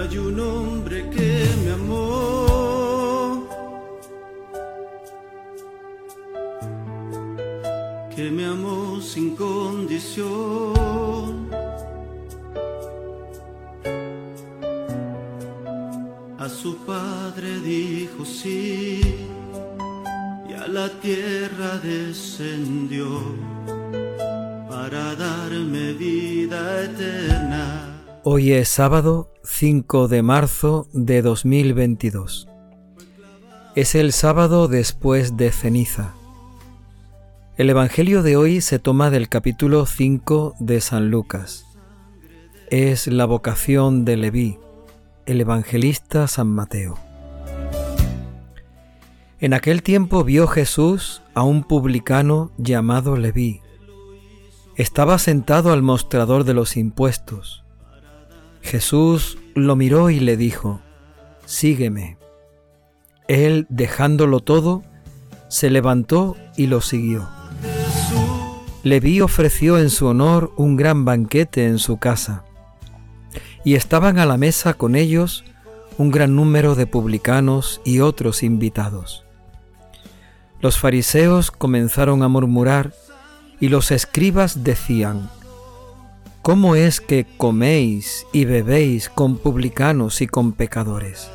Hay un hombre que me amó, que me amó sin condición. A su padre dijo sí y a la tierra descendió para darme vida eterna. Hoy es sábado 5 de marzo de 2022. Es el sábado después de ceniza. El Evangelio de hoy se toma del capítulo 5 de San Lucas. Es la vocación de Leví, el evangelista San Mateo. En aquel tiempo vio Jesús a un publicano llamado Leví. Estaba sentado al mostrador de los impuestos Jesús lo miró y le dijo, Sígueme. Él, dejándolo todo, se levantó y lo siguió. Leví ofreció en su honor un gran banquete en su casa, y estaban a la mesa con ellos un gran número de publicanos y otros invitados. Los fariseos comenzaron a murmurar, y los escribas decían, ¿Cómo es que coméis y bebéis con publicanos y con pecadores?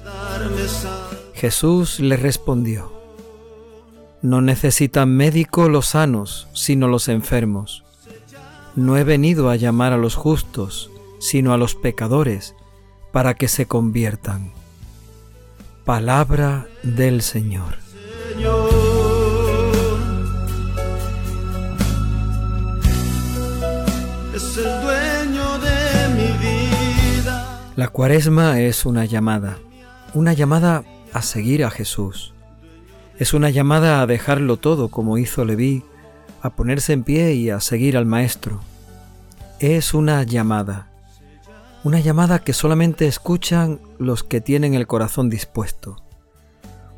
Jesús le respondió, No necesitan médico los sanos, sino los enfermos. No he venido a llamar a los justos, sino a los pecadores, para que se conviertan. Palabra del Señor. La cuaresma es una llamada, una llamada a seguir a Jesús. Es una llamada a dejarlo todo como hizo Leví, a ponerse en pie y a seguir al Maestro. Es una llamada, una llamada que solamente escuchan los que tienen el corazón dispuesto,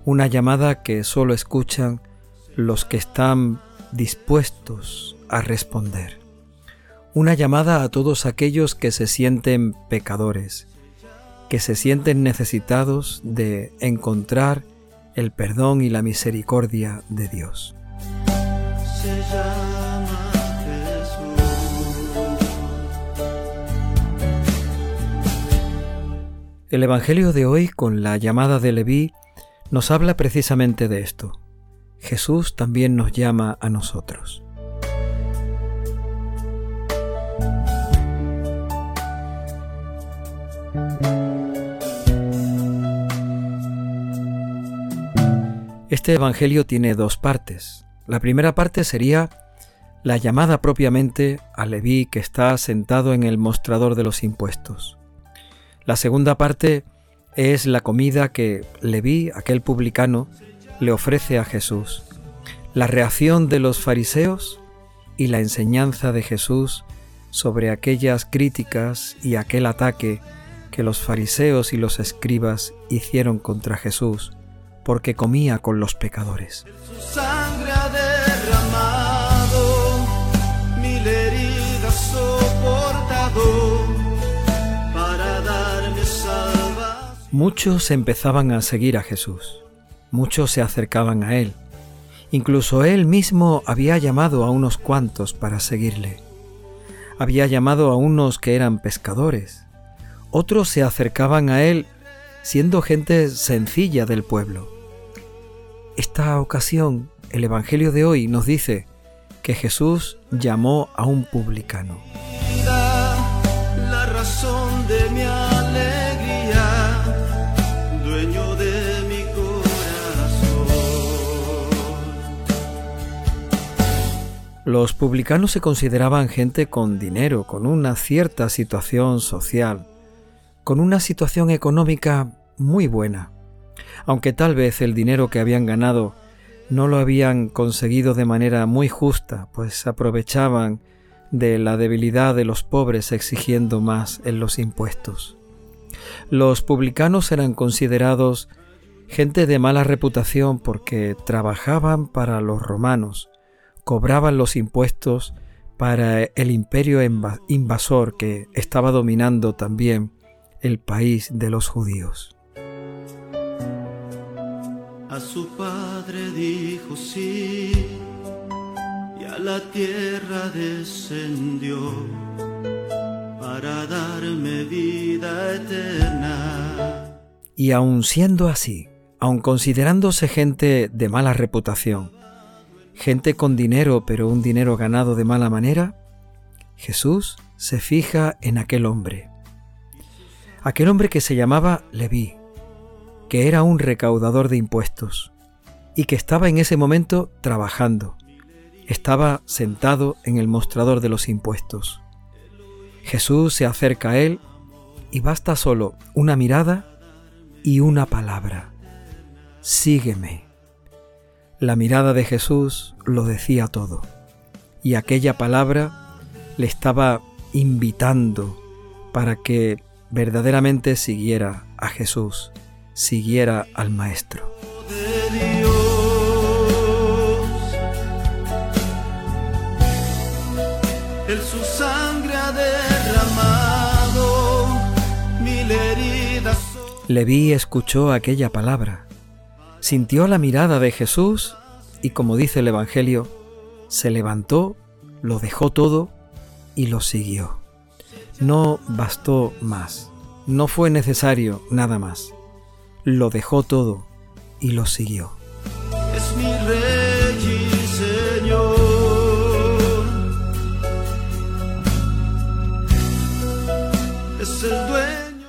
una llamada que solo escuchan los que están dispuestos a responder una llamada a todos aquellos que se sienten pecadores, que se sienten necesitados de encontrar el perdón y la misericordia de Dios. El Evangelio de hoy, con la llamada de Leví, nos habla precisamente de esto. Jesús también nos llama a nosotros. Este Evangelio tiene dos partes. La primera parte sería la llamada propiamente a Leví que está sentado en el mostrador de los impuestos. La segunda parte es la comida que Leví, aquel publicano, le ofrece a Jesús. La reacción de los fariseos y la enseñanza de Jesús sobre aquellas críticas y aquel ataque que los fariseos y los escribas hicieron contra Jesús porque comía con los pecadores. Muchos empezaban a seguir a Jesús, muchos se acercaban a Él, incluso Él mismo había llamado a unos cuantos para seguirle. Había llamado a unos que eran pescadores, otros se acercaban a Él siendo gente sencilla del pueblo esta ocasión, el Evangelio de hoy nos dice que Jesús llamó a un publicano. La razón de mi alegría, dueño de mi corazón. Los publicanos se consideraban gente con dinero, con una cierta situación social, con una situación económica muy buena aunque tal vez el dinero que habían ganado no lo habían conseguido de manera muy justa, pues aprovechaban de la debilidad de los pobres exigiendo más en los impuestos. Los publicanos eran considerados gente de mala reputación porque trabajaban para los romanos, cobraban los impuestos para el imperio invasor que estaba dominando también el país de los judíos. A su padre dijo sí, y a la tierra descendió para darme vida eterna. Y aun siendo así, aun considerándose gente de mala reputación, gente con dinero pero un dinero ganado de mala manera, Jesús se fija en aquel hombre. Aquel hombre que se llamaba Leví, que era un recaudador de impuestos y que estaba en ese momento trabajando. Estaba sentado en el mostrador de los impuestos. Jesús se acerca a él y basta solo una mirada y una palabra. Sígueme. La mirada de Jesús lo decía todo y aquella palabra le estaba invitando para que verdaderamente siguiera a Jesús, siguiera al Maestro. Él su sangre ha derramado, mil heridas son Leví escuchó aquella palabra, sintió la mirada de Jesús y como dice el Evangelio, se levantó, lo dejó todo y lo siguió. No bastó más, no fue necesario nada más. Lo dejó todo y lo siguió. es mi rey y señor. Es el dueño.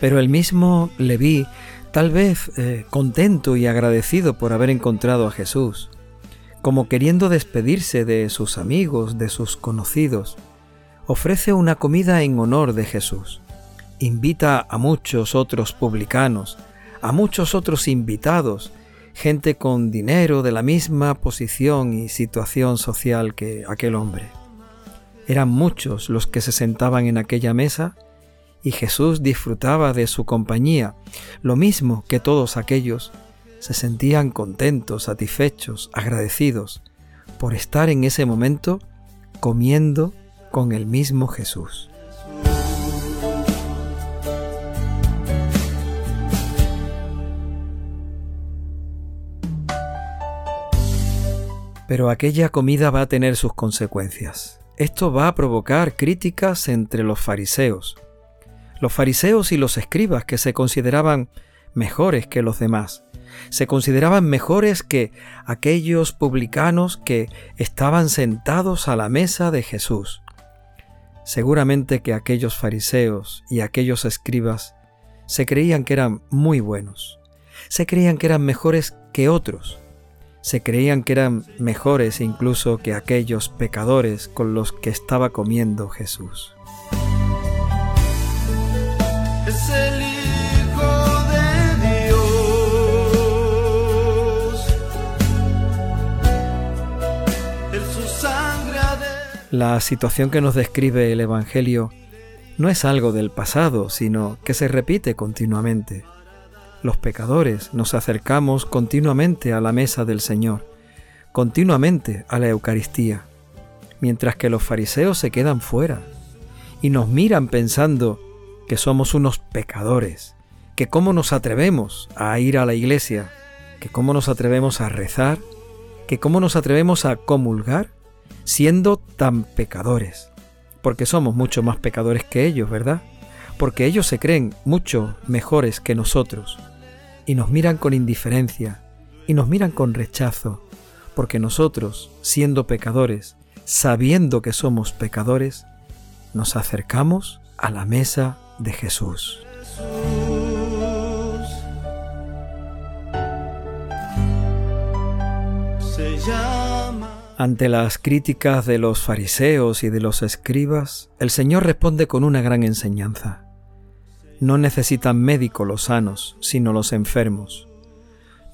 Pero el mismo Leví, tal vez eh, contento y agradecido por haber encontrado a Jesús, como queriendo despedirse de sus amigos, de sus conocidos, ofrece una comida en honor de Jesús. Invita a muchos otros publicanos, a muchos otros invitados, gente con dinero de la misma posición y situación social que aquel hombre. Eran muchos los que se sentaban en aquella mesa y Jesús disfrutaba de su compañía, lo mismo que todos aquellos se sentían contentos, satisfechos, agradecidos por estar en ese momento comiendo con el mismo Jesús. Pero aquella comida va a tener sus consecuencias. Esto va a provocar críticas entre los fariseos. Los fariseos y los escribas que se consideraban mejores que los demás. Se consideraban mejores que aquellos publicanos que estaban sentados a la mesa de Jesús. Seguramente que aquellos fariseos y aquellos escribas se creían que eran muy buenos. Se creían que eran mejores que otros. Se creían que eran mejores incluso que aquellos pecadores con los que estaba comiendo Jesús. es el Hijo de Dios. Él su sangre ha de La situación que nos describe el Evangelio no es algo del pasado, sino que se repite continuamente. Los pecadores nos acercamos continuamente a la mesa del Señor, continuamente a la Eucaristía, mientras que los fariseos se quedan fuera y nos miran pensando que somos unos pecadores, que cómo nos atrevemos a ir a la iglesia, que cómo nos atrevemos a rezar, que cómo nos atrevemos a comulgar siendo tan pecadores, porque somos mucho más pecadores que ellos, ¿verdad? Porque ellos se creen mucho mejores que nosotros y nos miran con indiferencia y nos miran con rechazo, porque nosotros, siendo pecadores, sabiendo que somos pecadores, nos acercamos a la mesa de Jesús. Jesús. Se llama Ante las críticas de los fariseos y de los escribas, el Señor responde con una gran enseñanza. No necesitan médico los sanos, sino los enfermos.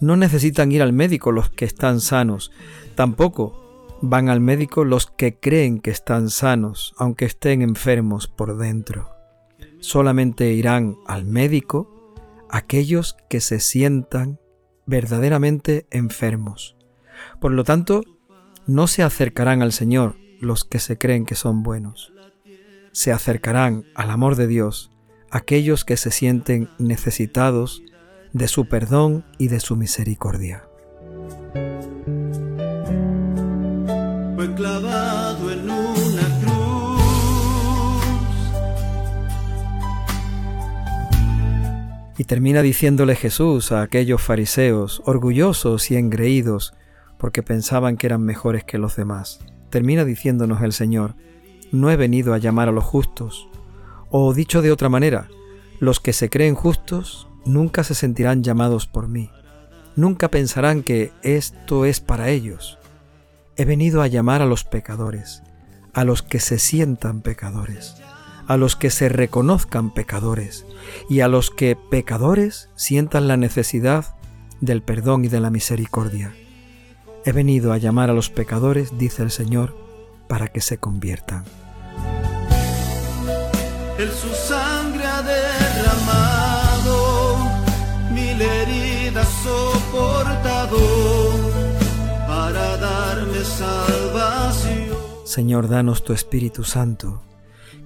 No necesitan ir al médico los que están sanos, tampoco van al médico los que creen que están sanos, aunque estén enfermos por dentro. Solamente irán al médico aquellos que se sientan verdaderamente enfermos. Por lo tanto, no se acercarán al Señor los que se creen que son buenos. Se acercarán al amor de Dios aquellos que se sienten necesitados de su perdón y de su misericordia. Fue clavado en una cruz. Y termina diciéndole Jesús a aquellos fariseos, orgullosos y engreídos, porque pensaban que eran mejores que los demás. Termina diciéndonos el Señor, no he venido a llamar a los justos, o dicho de otra manera, los que se creen justos nunca se sentirán llamados por mí, nunca pensarán que esto es para ellos. He venido a llamar a los pecadores, a los que se sientan pecadores, a los que se reconozcan pecadores y a los que pecadores sientan la necesidad del perdón y de la misericordia. He venido a llamar a los pecadores, dice el Señor, para que se conviertan. Él su sangre ha derramado, mil heridas soportado para darme salvación. Señor, danos tu Espíritu Santo,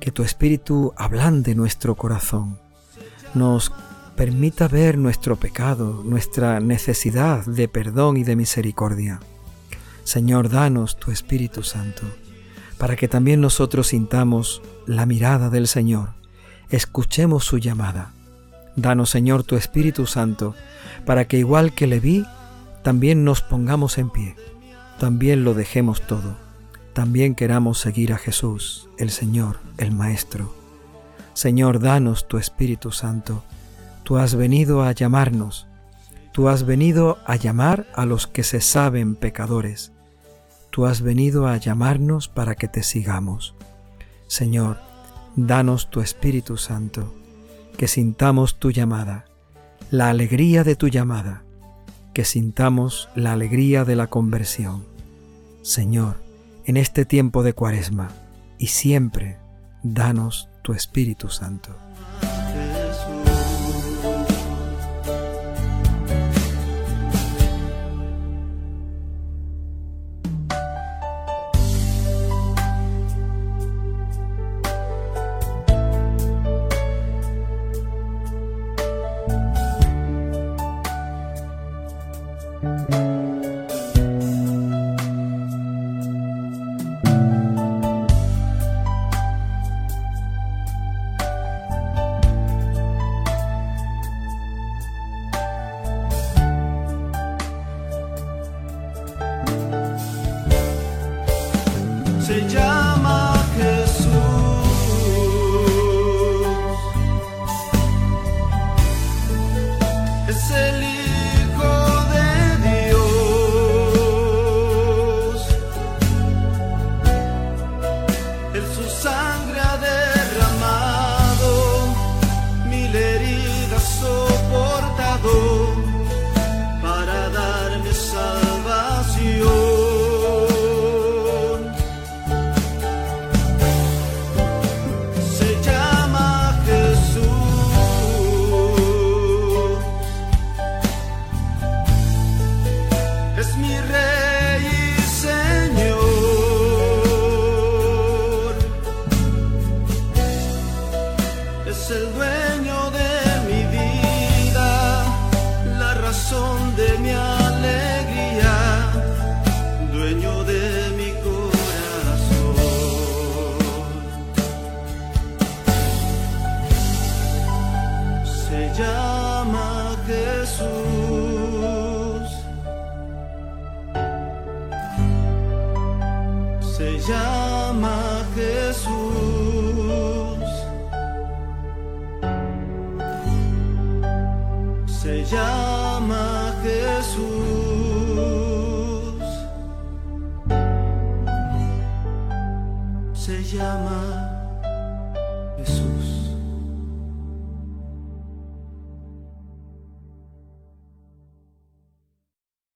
que tu Espíritu ablande nuestro corazón, nos permita ver nuestro pecado, nuestra necesidad de perdón y de misericordia. Señor, danos tu Espíritu Santo para que también nosotros sintamos la mirada del Señor, escuchemos su llamada. Danos, Señor, tu Espíritu Santo, para que igual que le vi, también nos pongamos en pie, también lo dejemos todo, también queramos seguir a Jesús, el Señor, el Maestro. Señor, danos tu Espíritu Santo, tú has venido a llamarnos, tú has venido a llamar a los que se saben pecadores, Tú has venido a llamarnos para que te sigamos. Señor, danos tu Espíritu Santo, que sintamos tu llamada, la alegría de tu llamada, que sintamos la alegría de la conversión. Señor, en este tiempo de cuaresma y siempre, danos tu Espíritu Santo. Se llama Jesús. Se llama Jesús. Se llama.